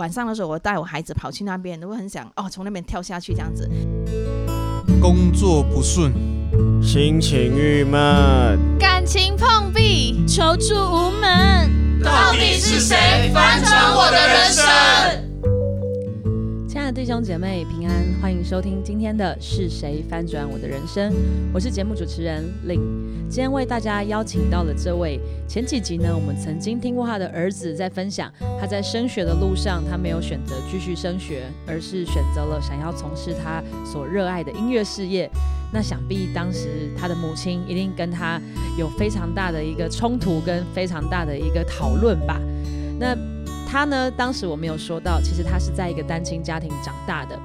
晚上的时候，我带我孩子跑去那边，我很想哦，从那边跳下去这样子。工作不顺，心情郁闷，感情碰壁，求助无门，到底是谁翻转我的人生？亲爱的弟兄姐妹平安，欢迎收听今天的是谁翻转我的人生？我是节目主持人令。今天为大家邀请到了这位，前几集呢，我们曾经听过他的儿子在分享，他在升学的路上，他没有选择继续升学，而是选择了想要从事他所热爱的音乐事业。那想必当时他的母亲一定跟他有非常大的一个冲突，跟非常大的一个讨论吧。那他呢，当时我没有说到，其实他是在一个单亲家庭长大的。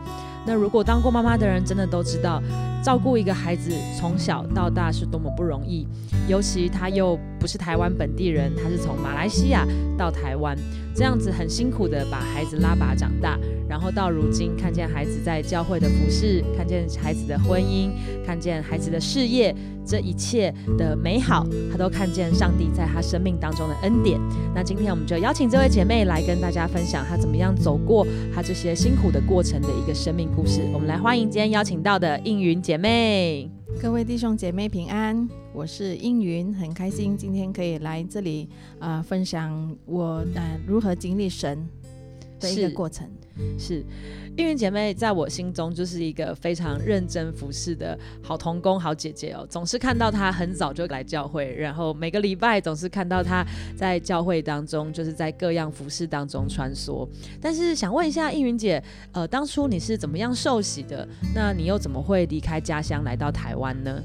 那如果当过妈妈的人，真的都知道，照顾一个孩子从小到大是多么不容易。尤其他又不是台湾本地人，他是从马来西亚到台湾，这样子很辛苦的把孩子拉拔长大。然后到如今，看见孩子在教会的服饰，看见孩子的婚姻，看见孩子的事业，这一切的美好，他都看见上帝在他生命当中的恩典。那今天我们就邀请这位姐妹来跟大家分享她怎么样走过她这些辛苦的过程的一个生命故事。我们来欢迎今天邀请到的应云姐妹。各位弟兄姐妹平安，我是应云，很开心今天可以来这里啊，分享我呃如何经历神的一个过程。是，应云姐妹在我心中就是一个非常认真服侍的好童工、好姐姐哦。总是看到她很早就来教会，然后每个礼拜总是看到她在教会当中，就是在各样服饰当中穿梭。但是想问一下应云姐，呃，当初你是怎么样受洗的？那你又怎么会离开家乡来到台湾呢？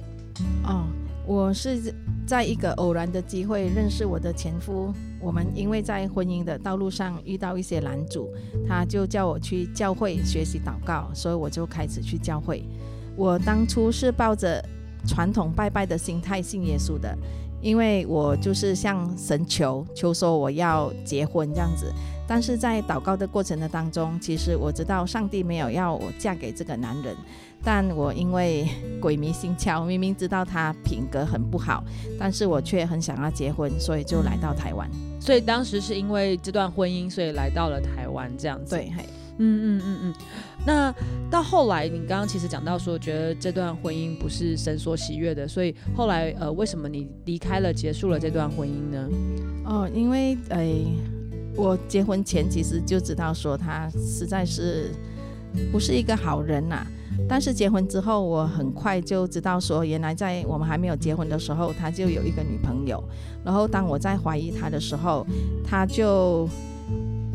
哦，我是。在一个偶然的机会认识我的前夫，我们因为在婚姻的道路上遇到一些拦阻，他就叫我去教会学习祷告，所以我就开始去教会。我当初是抱着传统拜拜的心态信耶稣的，因为我就是向神求求说我要结婚这样子。但是在祷告的过程的当中，其实我知道上帝没有要我嫁给这个男人。但我因为鬼迷心窍，明明知道他品格很不好，但是我却很想要结婚，所以就来到台湾。所以当时是因为这段婚姻，所以来到了台湾这样子。对，嘿，嗯嗯嗯嗯。那到后来，你刚刚其实讲到说，觉得这段婚姻不是神所喜悦的，所以后来呃，为什么你离开了，结束了这段婚姻呢？哦，因为哎，我结婚前其实就知道说他实在是不是一个好人呐。但是结婚之后，我很快就知道说，原来在我们还没有结婚的时候，他就有一个女朋友。然后当我在怀疑他的时候，他就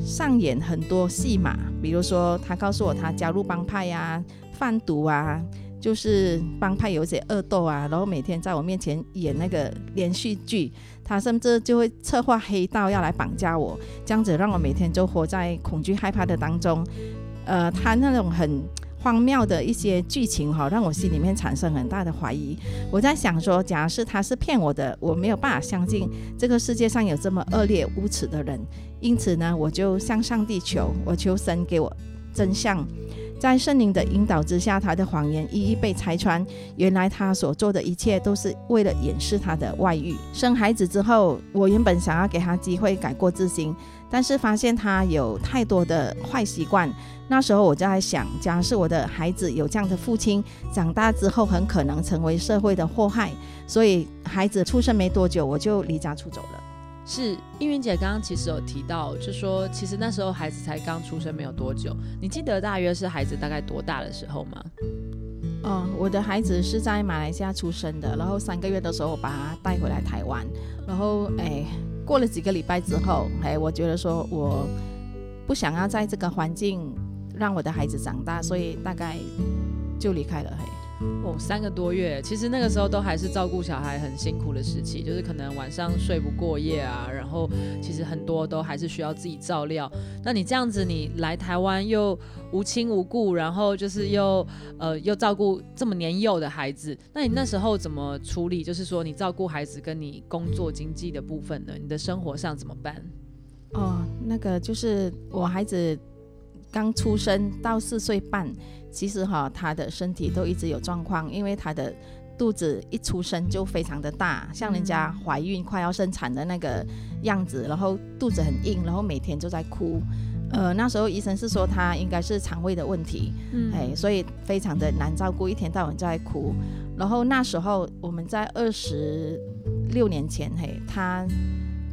上演很多戏码，比如说他告诉我他加入帮派呀、贩毒啊，就是帮派有一些恶斗啊，然后每天在我面前演那个连续剧。他甚至就会策划黑道要来绑架我，这样子让我每天就活在恐惧害怕的当中。呃，他那种很。荒谬的一些剧情哈，让我心里面产生很大的怀疑。我在想说，假如是他是骗我的，我没有办法相信这个世界上有这么恶劣无耻的人。因此呢，我就向上帝求，我求神给我真相。在圣灵的引导之下，他的谎言一一被拆穿。原来他所做的一切都是为了掩饰他的外遇。生孩子之后，我原本想要给他机会改过自新。但是发现他有太多的坏习惯，那时候我就在想，假设我的孩子有这样的父亲，长大之后很可能成为社会的祸害，所以孩子出生没多久，我就离家出走了。是应云姐刚刚其实有提到，就说其实那时候孩子才刚出生没有多久，你记得大约是孩子大概多大的时候吗？哦，我的孩子是在马来西亚出生的，然后三个月的时候我把他带回来台湾，然后哎。过了几个礼拜之后，哎，我觉得说我不想要在这个环境让我的孩子长大，所以大概就离开了。嘿，哦，三个多月，其实那个时候都还是照顾小孩很辛苦的时期，就是可能晚上睡不过夜啊，然后其实很多都还是需要自己照料。那你这样子，你来台湾又无亲无故，然后就是又呃又照顾这么年幼的孩子，那你那时候怎么处理？就是说你照顾孩子跟你工作经济的部分呢？你的生活上怎么办？哦，那个就是我孩子刚出生到四岁半。其实哈，他的身体都一直有状况，因为他的肚子一出生就非常的大，像人家怀孕快要生产的那个样子，然后肚子很硬，然后每天就在哭。呃，那时候医生是说他应该是肠胃的问题，嗯哎，所以非常的难照顾，一天到晚在哭。然后那时候我们在二十六年前，嘿，他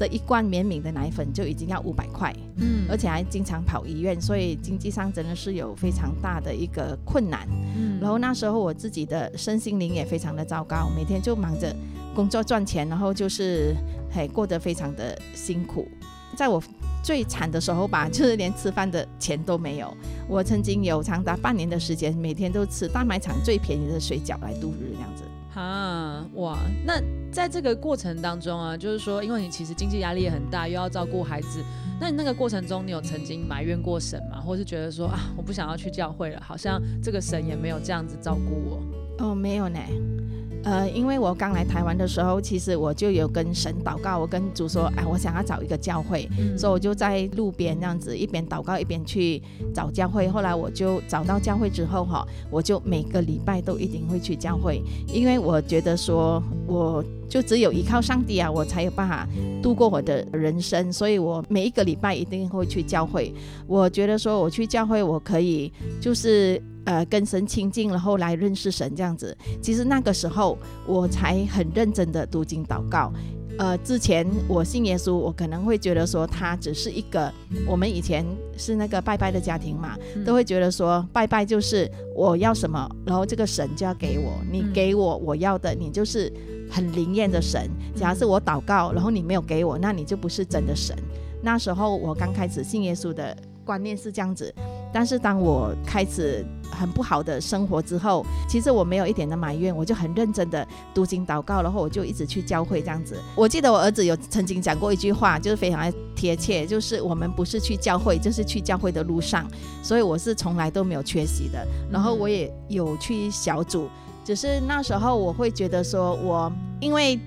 的一罐绵敏的奶粉就已经要五百块，嗯而且还经常跑医院，所以经济上真的是有非常大的一个困难。嗯然后那时候我自己的身心灵也非常的糟糕，每天就忙着工作赚钱，然后就是嘿过得非常的辛苦。在我最惨的时候吧，就是连吃饭的钱都没有。我曾经有长达半年的时间，每天都吃大卖场最便宜的水饺来度日，这样子。啊哇，那在这个过程当中啊，就是说，因为你其实经济压力也很大，又要照顾孩子，那你那个过程中，你有曾经埋怨过神吗？或是觉得说啊，我不想要去教会了，好像这个神也没有这样子照顾我。哦，没有呢。呃，因为我刚来台湾的时候，其实我就有跟神祷告，我跟主说，哎，我想要找一个教会，嗯所以我就在路边这样子一边祷告一边去找教会。后来我就找到教会之后哈，我就每个礼拜都一定会去教会，因为我觉得说，我就只有依靠上帝啊，我才有办法度过我的人生，所以我每一个礼拜一定会去教会。我觉得说我去教会，我可以就是。呃，跟神亲近，然后来认识神这样子。其实那个时候我才很认真的读经祷告。呃，之前我信耶稣，我可能会觉得说他只是一个，我们以前是那个拜拜的家庭嘛，嗯都会觉得说拜拜就是我要什么，然后这个神就要给我，你嗯给我我要的，你就是很灵验的神。假如是我祷告，然后你没有给我，那你就不是真的神。那时候我刚开始信耶稣的观念是这样子，但是当我开始很不好的生活之后，其实我没有一点的埋怨，我就很认真的读经祷告，然后我就一直去教会这样子。我记得我儿子有曾经讲过一句话，就是非常的贴切，就是我们不是去教会，就是去教会的路上，所以我是从来都没有缺席的。然后我也有去小组，只是那时候我会觉得说我因为。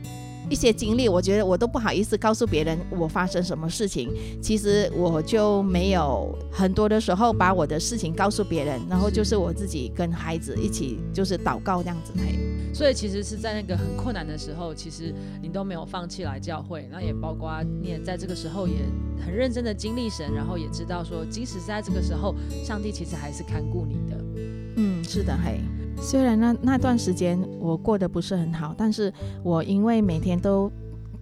一些经历，我觉得我都不好意思告诉别人我发生什么事情。其实我就没有很多的时候把我的事情告诉别人，然后就是我自己跟孩子一起就是祷告这样子。嘿，所以其实是在那个很困难的时候，其实你都没有放弃来教会，那也包括你也在这个时候也很认真的经历神，然后也知道说，即使在这个时候，上帝其实还是看顾你的。嗯，是的，嘿。虽然那那段时间我过得不是很好，但是我因为每天都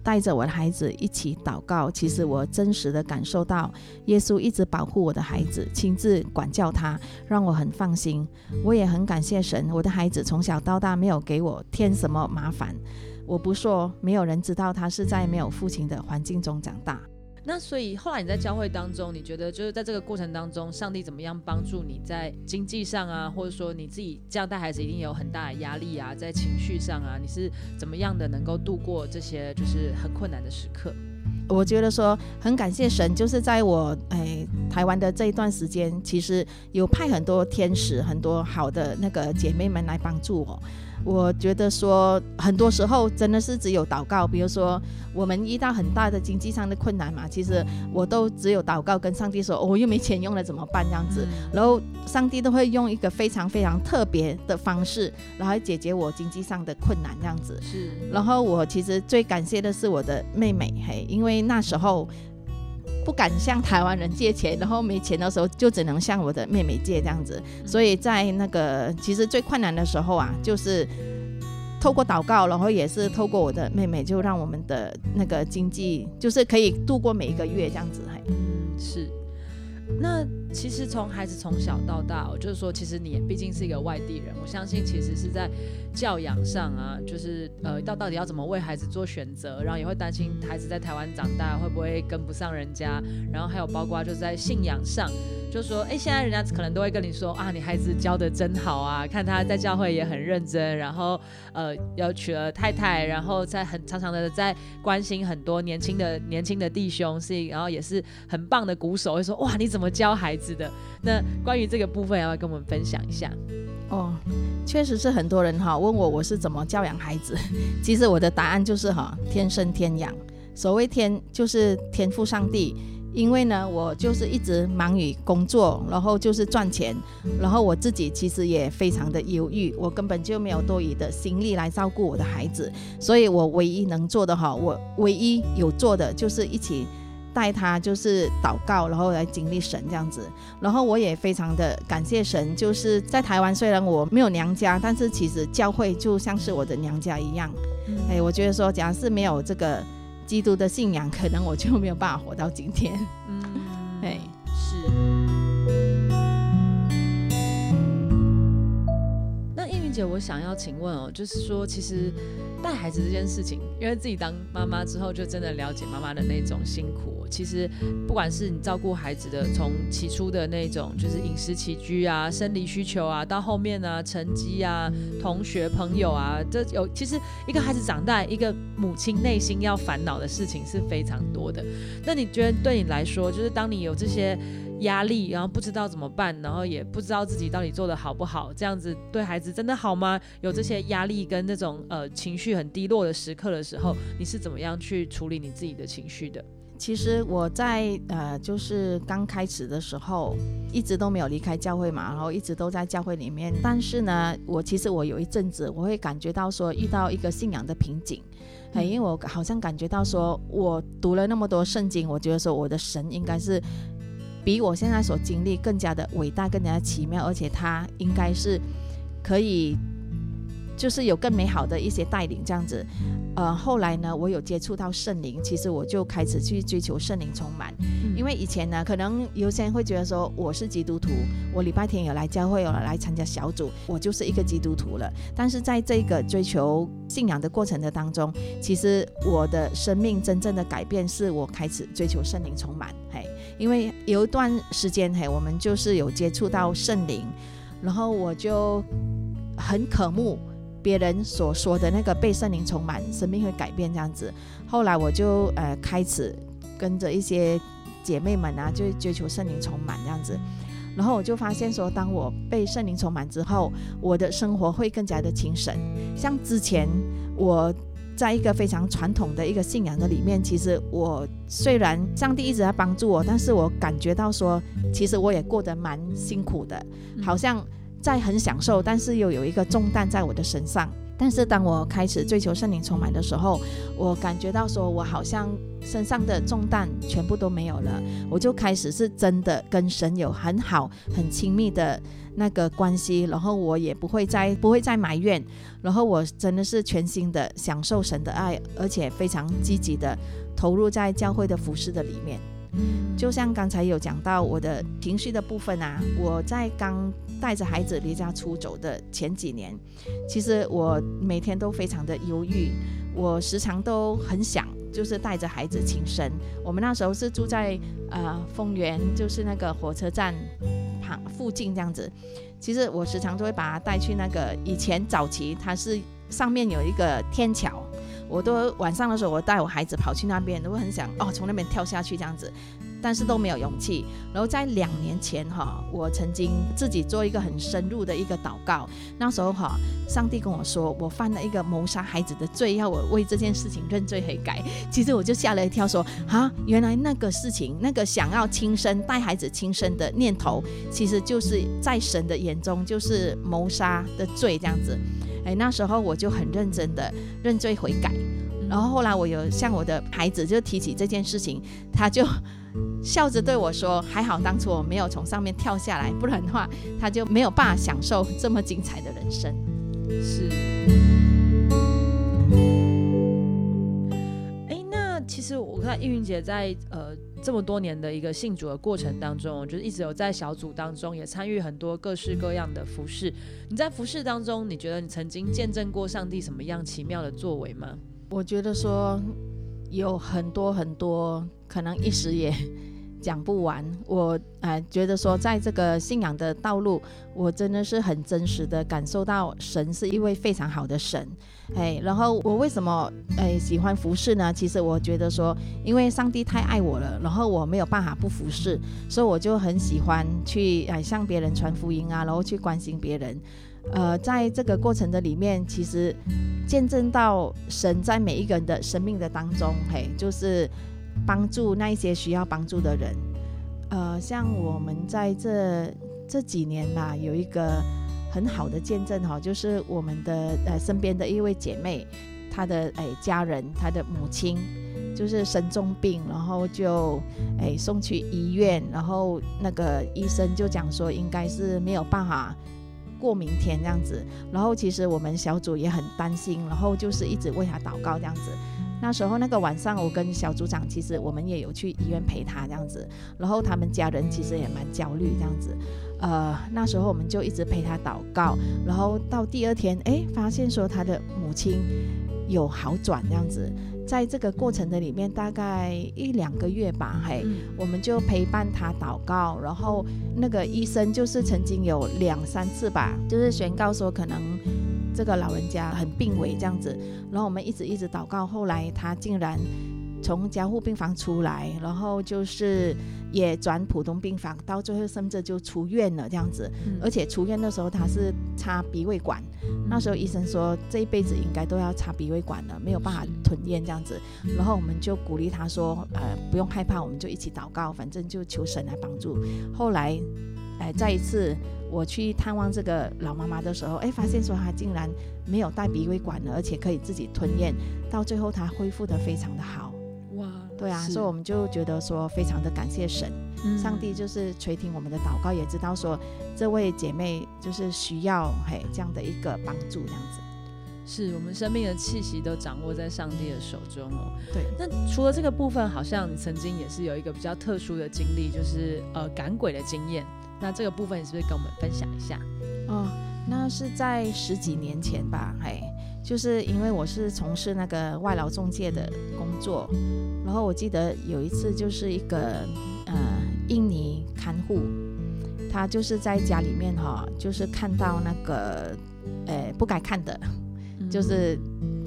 带着我的孩子一起祷告，其实我真实的感受到耶稣一直保护我的孩子，亲自管教他，让我很放心。我也很感谢神，我的孩子从小到大没有给我添什么麻烦。我不说，没有人知道他是在没有父亲的环境中长大。那所以后来你在教会当中，你觉得就是在这个过程当中，上帝怎么样帮助你在经济上啊，或者说你自己这样带孩子一定有很大的压力啊，在情绪上啊，你是怎么样的能够度过这些就是很困难的时刻？我觉得说很感谢神，就是在我哎台湾的这一段时间，其实有派很多天使、很多好的那个姐妹们来帮助我。我觉得说很多时候真的是只有祷告，比如说我们遇到很大的经济上的困难嘛，其实我都只有祷告跟上帝说，哦我又没钱用了怎么办？这样子，然后上帝都会用一个非常非常特别的方式，然后来解决我经济上的困难这样子。是，然后我其实最感谢的是我的妹妹，嘿，因为那时候不敢向台湾人借钱，然后没钱的时候就只能向我的妹妹借这样子。所以在那个其实最困难的时候啊，就是透过祷告，然后也是透过我的妹妹，就让我们的那个经济就是可以度过每一个月这样子，嘿。嗯，是。那其实从孩子从小到大，就是说，其实你毕竟是一个外地人，我相信其实是在教养上啊，就是呃，到到底要怎么为孩子做选择，然后也会担心孩子在台湾长大会不会跟不上人家，然后还有包括就是在信仰上，就说，哎，现在人家可能都会跟你说啊，你孩子教的真好啊，看他在教会也很认真，然后呃，要娶了太太，然后在很常常的在关心很多年轻的年轻的弟兄，是然后也是很棒的鼓手，会说哇，你怎么教孩子的？那关于这个部分，要不要跟我们分享一下？哦，确实是很多人哈问我我是怎么教养孩子，其实我的答案就是哈天生天养。所谓天就是天赋上帝，因为呢我就是一直忙于工作，然后就是赚钱，然后我自己其实也非常的忧郁，我根本就没有多余的心力来照顾我的孩子，所以我唯一能做的哈，我唯一有做的就是一起。带他就是祷告，然后来经历神这样子。然后我也非常的感谢神，就是在台湾虽然我没有娘家，但是其实教会就像是我的娘家一样。哎，我觉得说，假如是没有这个基督的信仰，可能我就没有办法活到今天。嗯，哎，是。那叶云姐，我想要请问哦，就是说，其实带孩子这件事情，因为自己当妈妈之后，就真的了解妈妈的那种辛苦。其实，不管是你照顾孩子的，从起初的那种就是饮食起居啊、生理需求啊，到后面啊成绩啊、同学朋友啊，这有其实一个孩子长大，一个母亲内心要烦恼的事情是非常多的。那你觉得对你来说，就是当你有这些？压力，然后不知道怎么办，然后也不知道自己到底做的好不好，这样子对孩子真的好吗？有这些压力跟那种呃情绪很低落的时刻的时候，你是怎么样去处理你自己的情绪的？其实我在呃就是刚开始的时候，一直都没有离开教会嘛，然后一直都在教会里面。但是呢，我其实我有一阵子我会感觉到说遇到一个信仰的瓶颈，哎，因为我好像感觉到说我读了那么多圣经，我觉得说我的神应该是。比我现在所经历更加的伟大，更加的奇妙，而且它应该是可以，就是有更美好的一些带领这样子。呃，后来呢，我有接触到圣灵，其实我就开始去追求圣灵充满。因为以前呢，可能有些人会觉得说我是基督徒，我礼拜天有来教会，有来参加小组，我就是一个基督徒了。但是在这个追求信仰的过程的当中，其实我的生命真正的改变是我开始追求圣灵充满。嘿，因为有一段时间嘿，我们就是有接触到圣灵，然后我就很渴慕。别人所说的那个被圣灵充满，生命会改变这样子。后来我就呃开始跟着一些姐妹们啊，就追求圣灵充满这样子。然后我就发现说，当我被圣灵充满之后，我的生活会更加的精神。像之前我在一个非常传统的一个信仰的里面，其实我虽然上帝一直在帮助我，但是我感觉到说，其实我也过得蛮辛苦的，好像。在很享受，但是又有一个重担在我的身上。但是当我开始追求圣灵充满的时候，我感觉到说，我好像身上的重担全部都没有了。我就开始是真的跟神有很好、很亲密的那个关系，然后我也不会再不会再埋怨，然后我真的是全心的享受神的爱，而且非常积极的投入在教会的服饰的里面。就像刚才有讲到我的情绪的部分啊，我在刚带着孩子离家出走的前几年，其实我每天都非常的忧郁，我时常都很想就是带着孩子轻生。我们那时候是住在呃丰原，就是那个火车站旁附近这样子。其实我时常都会把他带去那个以前早期，它是上面有一个天桥。我都晚上的时候，我带我孩子跑去那边，都会很想哦，从那边跳下去这样子，但是都没有勇气。然后在两年前哈，我曾经自己做一个很深入的一个祷告。那时候哈，上帝跟我说，我犯了一个谋杀孩子的罪，要我为这件事情认罪悔改。其实我就吓了一跳，说啊，原来那个事情，那个想要轻生带孩子轻生的念头，其实就是在神的眼中就是谋杀的罪这样子。哎，那时候我就很认真的认罪悔改，然后后来我有向我的孩子就提起这件事情，他就笑着对我说：“还好当初我没有从上面跳下来，不然的话他就没有办法享受这么精彩的人生。”是。哎，那其实我看易云姐在呃。这么多年的一个信主的过程当中，就是一直有在小组当中也参与很多各式各样的服饰。你在服饰当中，你觉得你曾经见证过上帝什么样奇妙的作为吗？我觉得说有很多很多，可能一时也。讲不完，我哎觉得说，在这个信仰的道路，我真的是很真实的感受到神是一位非常好的神，哎，然后我为什么哎喜欢服侍呢？其实我觉得说，因为上帝太爱我了，然后我没有办法不服侍，所以我就很喜欢去哎向别人传福音啊，然后去关心别人，呃，在这个过程的里面，其实见证到神在每一个人的生命的当中，嘿，就是。帮助那一些需要帮助的人，呃，像我们在这这几年吧，有一个很好的见证哈，就是我们的呃身边的一位姐妹，她的哎家人，她的母亲，就是生重病，然后就哎送去医院，然后那个医生就讲说应该是没有办法过明天这样子，然后其实我们小组也很担心，然后就是一直为他祷告这样子。那时候那个晚上，我跟小组长其实我们也有去医院陪他这样子，然后他们家人其实也蛮焦虑这样子。呃，那时候我们就一直陪他祷告，然后到第二天，哎，发现说他的母亲有好转这样子。在这个过程的里面，大概一两个月吧，嘿，我们就陪伴他祷告，然后那个医生就是曾经有两三次吧，就是宣告说可能。这个老人家很病危这样子，然后我们一直一直祷告，后来他竟然从加护病房出来，然后就是也转普通病房，到最后甚至就出院了这样子。而且出院的时候他是插鼻胃管，那时候医生说这一辈子应该都要插鼻胃管了，没有办法吞咽这样子。然后我们就鼓励他说，呃，不用害怕，我们就一起祷告，反正就求神来帮助。后来，哎，再一次。我去探望这个老妈妈的时候，哎，发现说她竟然没有带鼻胃管了，而且可以自己吞咽，到最后她恢复的非常的好。哇，对啊，所以我们就觉得说非常的感谢神，上帝就是垂听我们的祷告，也知道说这位姐妹就是需要嘿这样的一个帮助，这样子。是我们生命的气息都掌握在上帝的手中哦。对，那除了这个部分，好像你曾经也是有一个比较特殊的经历，就是呃赶鬼的经验。那这个部分你是不是跟我们分享一下？哦，那是在十几年前吧，嘿，就是因为我是从事那个外劳中介的工作，然后我记得有一次就是一个呃印尼看护，他就是在家里面哈，就是看到那个呃不该看的，就是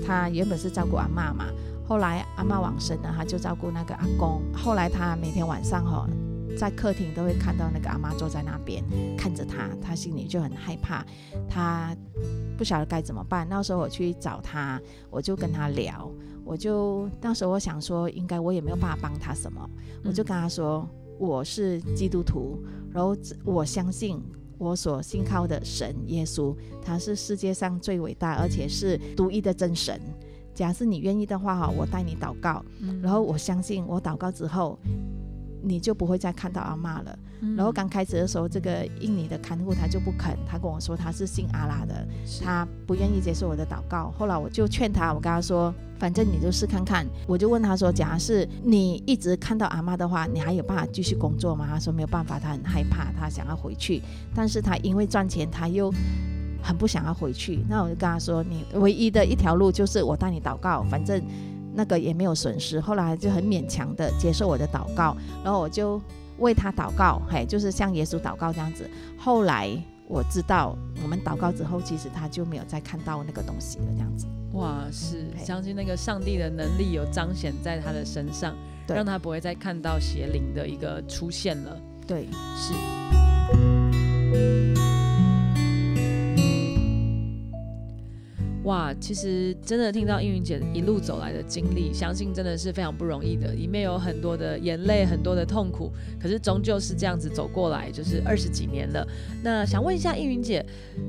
他原本是照顾阿妈嘛，后来阿妈往生了，他就照顾那个阿公，后来他每天晚上哈。在客厅都会看到那个阿妈坐在那边看着他，他心里就很害怕，他不晓得该怎么办。那时候我去找他，我就跟他聊，我就那时候我想说，应该我也没有办法帮他什么，我就跟他说我是基督徒，然后我相信我所信靠的神耶稣，他是世界上最伟大而且是独一的真神。假设你愿意的话哈，我带你祷告，然后我相信我祷告之后。你就不会再看到阿妈了。然后刚开始的时候，这个印尼的看护他就不肯，他跟我说他是信阿拉的，他不愿意接受我的祷告。后来我就劝他，我跟他说，反正你就试看看。我就问他说，假如是你一直看到阿妈的话，你还有办法继续工作吗？他说没有办法，他很害怕，他想要回去，但是他因为赚钱，他又很不想要回去。那我就跟他说，你唯一的一条路就是我带你祷告，反正。那个也没有损失，后来就很勉强的接受我的祷告，然后我就为他祷告，嘿，就是向耶稣祷告这样子。后来我知道，我们祷告之后，其实他就没有再看到那个东西了，这样子。哇，是相信那个上帝的能力有彰显在他的身上，让他不会再看到邪灵的一个出现了。对，是。哇，其实真的听到应云姐一路走来的经历，相信真的是非常不容易的，里面有很多的眼泪，很多的痛苦，可是终究是这样子走过来，就是二十几年了。那想问一下应云姐，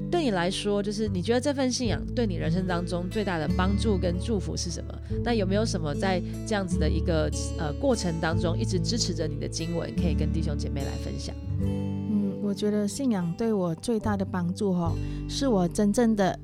对你来说，就是你觉得这份信仰对你人生当中最大的帮助跟祝福是什么？那有没有什么在这样子的一个呃过程当中，一直支持着你的经文，可以跟弟兄姐妹来分享？嗯，我觉得信仰对我最大的帮助，哈，是我真正的。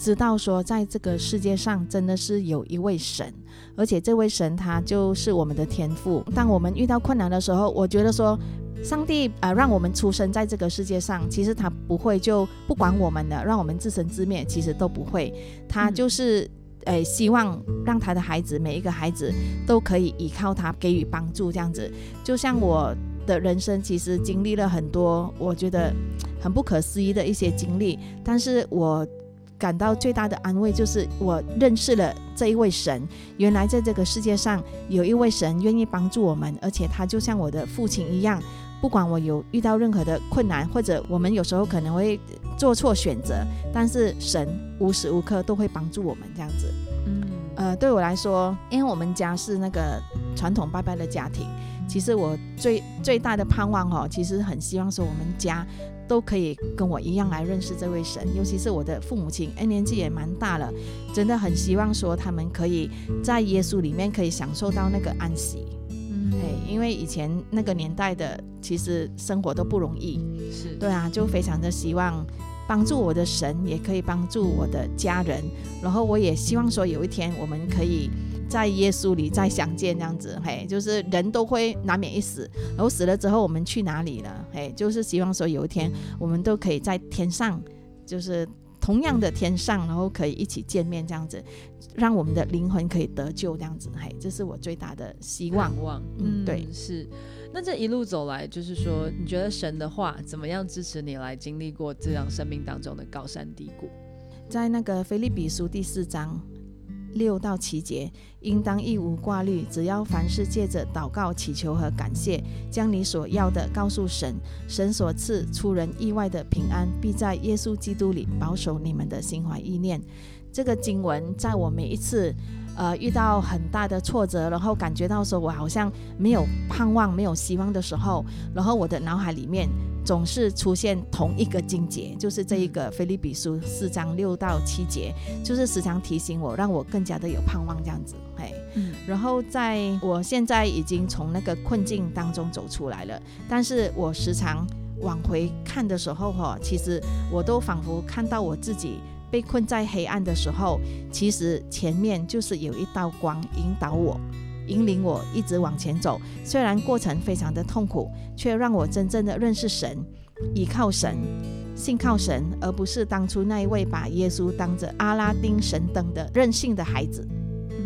知道说，在这个世界上真的是有一位神，而且这位神他就是我们的天赋。当我们遇到困难的时候，我觉得说，上帝啊，让我们出生在这个世界上，其实他不会就不管我们的，让我们自生自灭，其实都不会。他就是诶，希望让他的孩子每一个孩子都可以依靠他，给予帮助，这样子。就像我的人生，其实经历了很多，我觉得很不可思议的一些经历，但是我。感到最大的安慰就是我认识了这一位神。原来在这个世界上有一位神愿意帮助我们，而且他就像我的父亲一样，不管我有遇到任何的困难，或者我们有时候可能会做错选择，但是神无时无刻都会帮助我们这样子。嗯，呃，对我来说，因为我们家是那个传统拜拜的家庭。其实我最最大的盼望哦，其实很希望说我们家都可以跟我一样来认识这位神，尤其是我的父母亲，哎，年纪也蛮大了，真的很希望说他们可以在耶稣里面可以享受到那个安息。嗯，哎，因为以前那个年代的其实生活都不容易，是对啊，就非常的希望帮助我的神，也可以帮助我的家人，然后我也希望说有一天我们可以。在耶稣里再相见，这样子，嘿，就是人都会难免一死，然后死了之后我们去哪里了？嘿，就是希望说有一天我们都可以在天上，就是同样的天上，然后可以一起见面，这样子，让我们的灵魂可以得救，这样子，嘿，这是我最大的希望。望，嗯，对，是。那这一路走来，就是说，你觉得神的话怎么样支持你来经历过这样生命当中的高山低谷？在那个菲利比书第四章。六到七节，应当一无挂虑，只要凡事借着祷告、祈求和感谢，将你所要的告诉神，神所赐出人意外的平安，必在耶稣基督里保守你们的心怀意念。这个经文在我每一次，呃，遇到很大的挫折，然后感觉到说我好像没有盼望、没有希望的时候，然后我的脑海里面。总是出现同一个经节，就是这一个菲利比书四章六到七节，就是时常提醒我，让我更加的有盼望这样子。嘿，嗯，然后在我现在已经从那个困境当中走出来了，但是我时常往回看的时候，哈，其实我都仿佛看到我自己被困在黑暗的时候，其实前面就是有一道光引导我。引领我一直往前走，虽然过程非常的痛苦，却让我真正的认识神，依靠神，信靠神，而不是当初那一位把耶稣当着阿拉丁神灯的任性的孩子。嗯，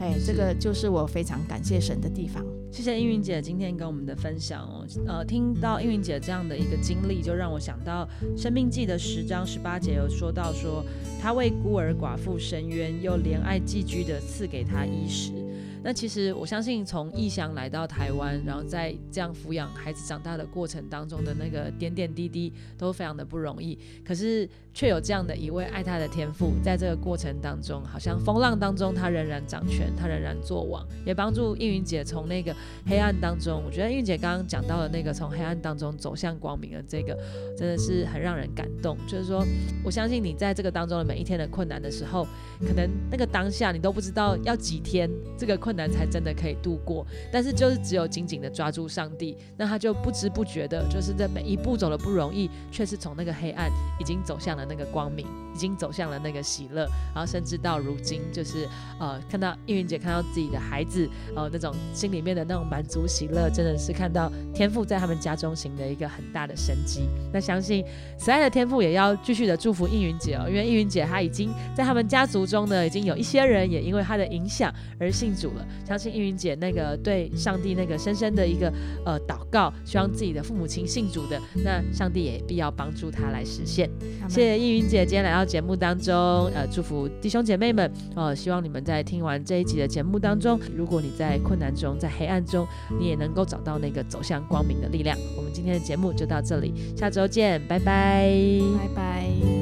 哎，这个就是我非常感谢神的地方。谢谢应云姐今天跟我们的分享哦。呃，听到应云姐这样的一个经历，就让我想到《生命记》的十章十八节有说到说，他为孤儿寡妇伸冤，又怜爱寄居的赐给他衣食。那其实我相信，从异乡来到台湾，然后在这样抚养孩子长大的过程当中的那个点点滴滴，都非常的不容易。可是。却有这样的一位爱他的天赋，在这个过程当中，好像风浪当中，他仍然掌权，他仍然作王，也帮助应云姐从那个黑暗当中。我觉得应云姐刚刚讲到的那个从黑暗当中走向光明的这个，真的是很让人感动。就是说，我相信你在这个当中的每一天的困难的时候，可能那个当下你都不知道要几天这个困难才真的可以度过，但是就是只有紧紧的抓住上帝，那他就不知不觉的，就是在每一步走的不容易，却是从那个黑暗已经走向了。那个光明。已经走向了那个喜乐，然后甚至到如今，就是呃，看到应云姐看到自己的孩子，呃，那种心里面的那种满足喜乐，真的是看到天赋在他们家中行的一个很大的生机。那相信慈爱的天赋也要继续的祝福应云姐哦，因为应云姐她已经在他们家族中呢，已经有一些人也因为她的影响而信主了。相信应云姐那个对上帝那个深深的一个呃祷告，希望自己的父母亲信主的，那上帝也必要帮助她来实现。谢谢。易云姐今天来到节目当中，呃，祝福弟兄姐妹们，呃，希望你们在听完这一集的节目当中，如果你在困难中，在黑暗中，你也能够找到那个走向光明的力量。我们今天的节目就到这里，下周见，拜拜，拜拜。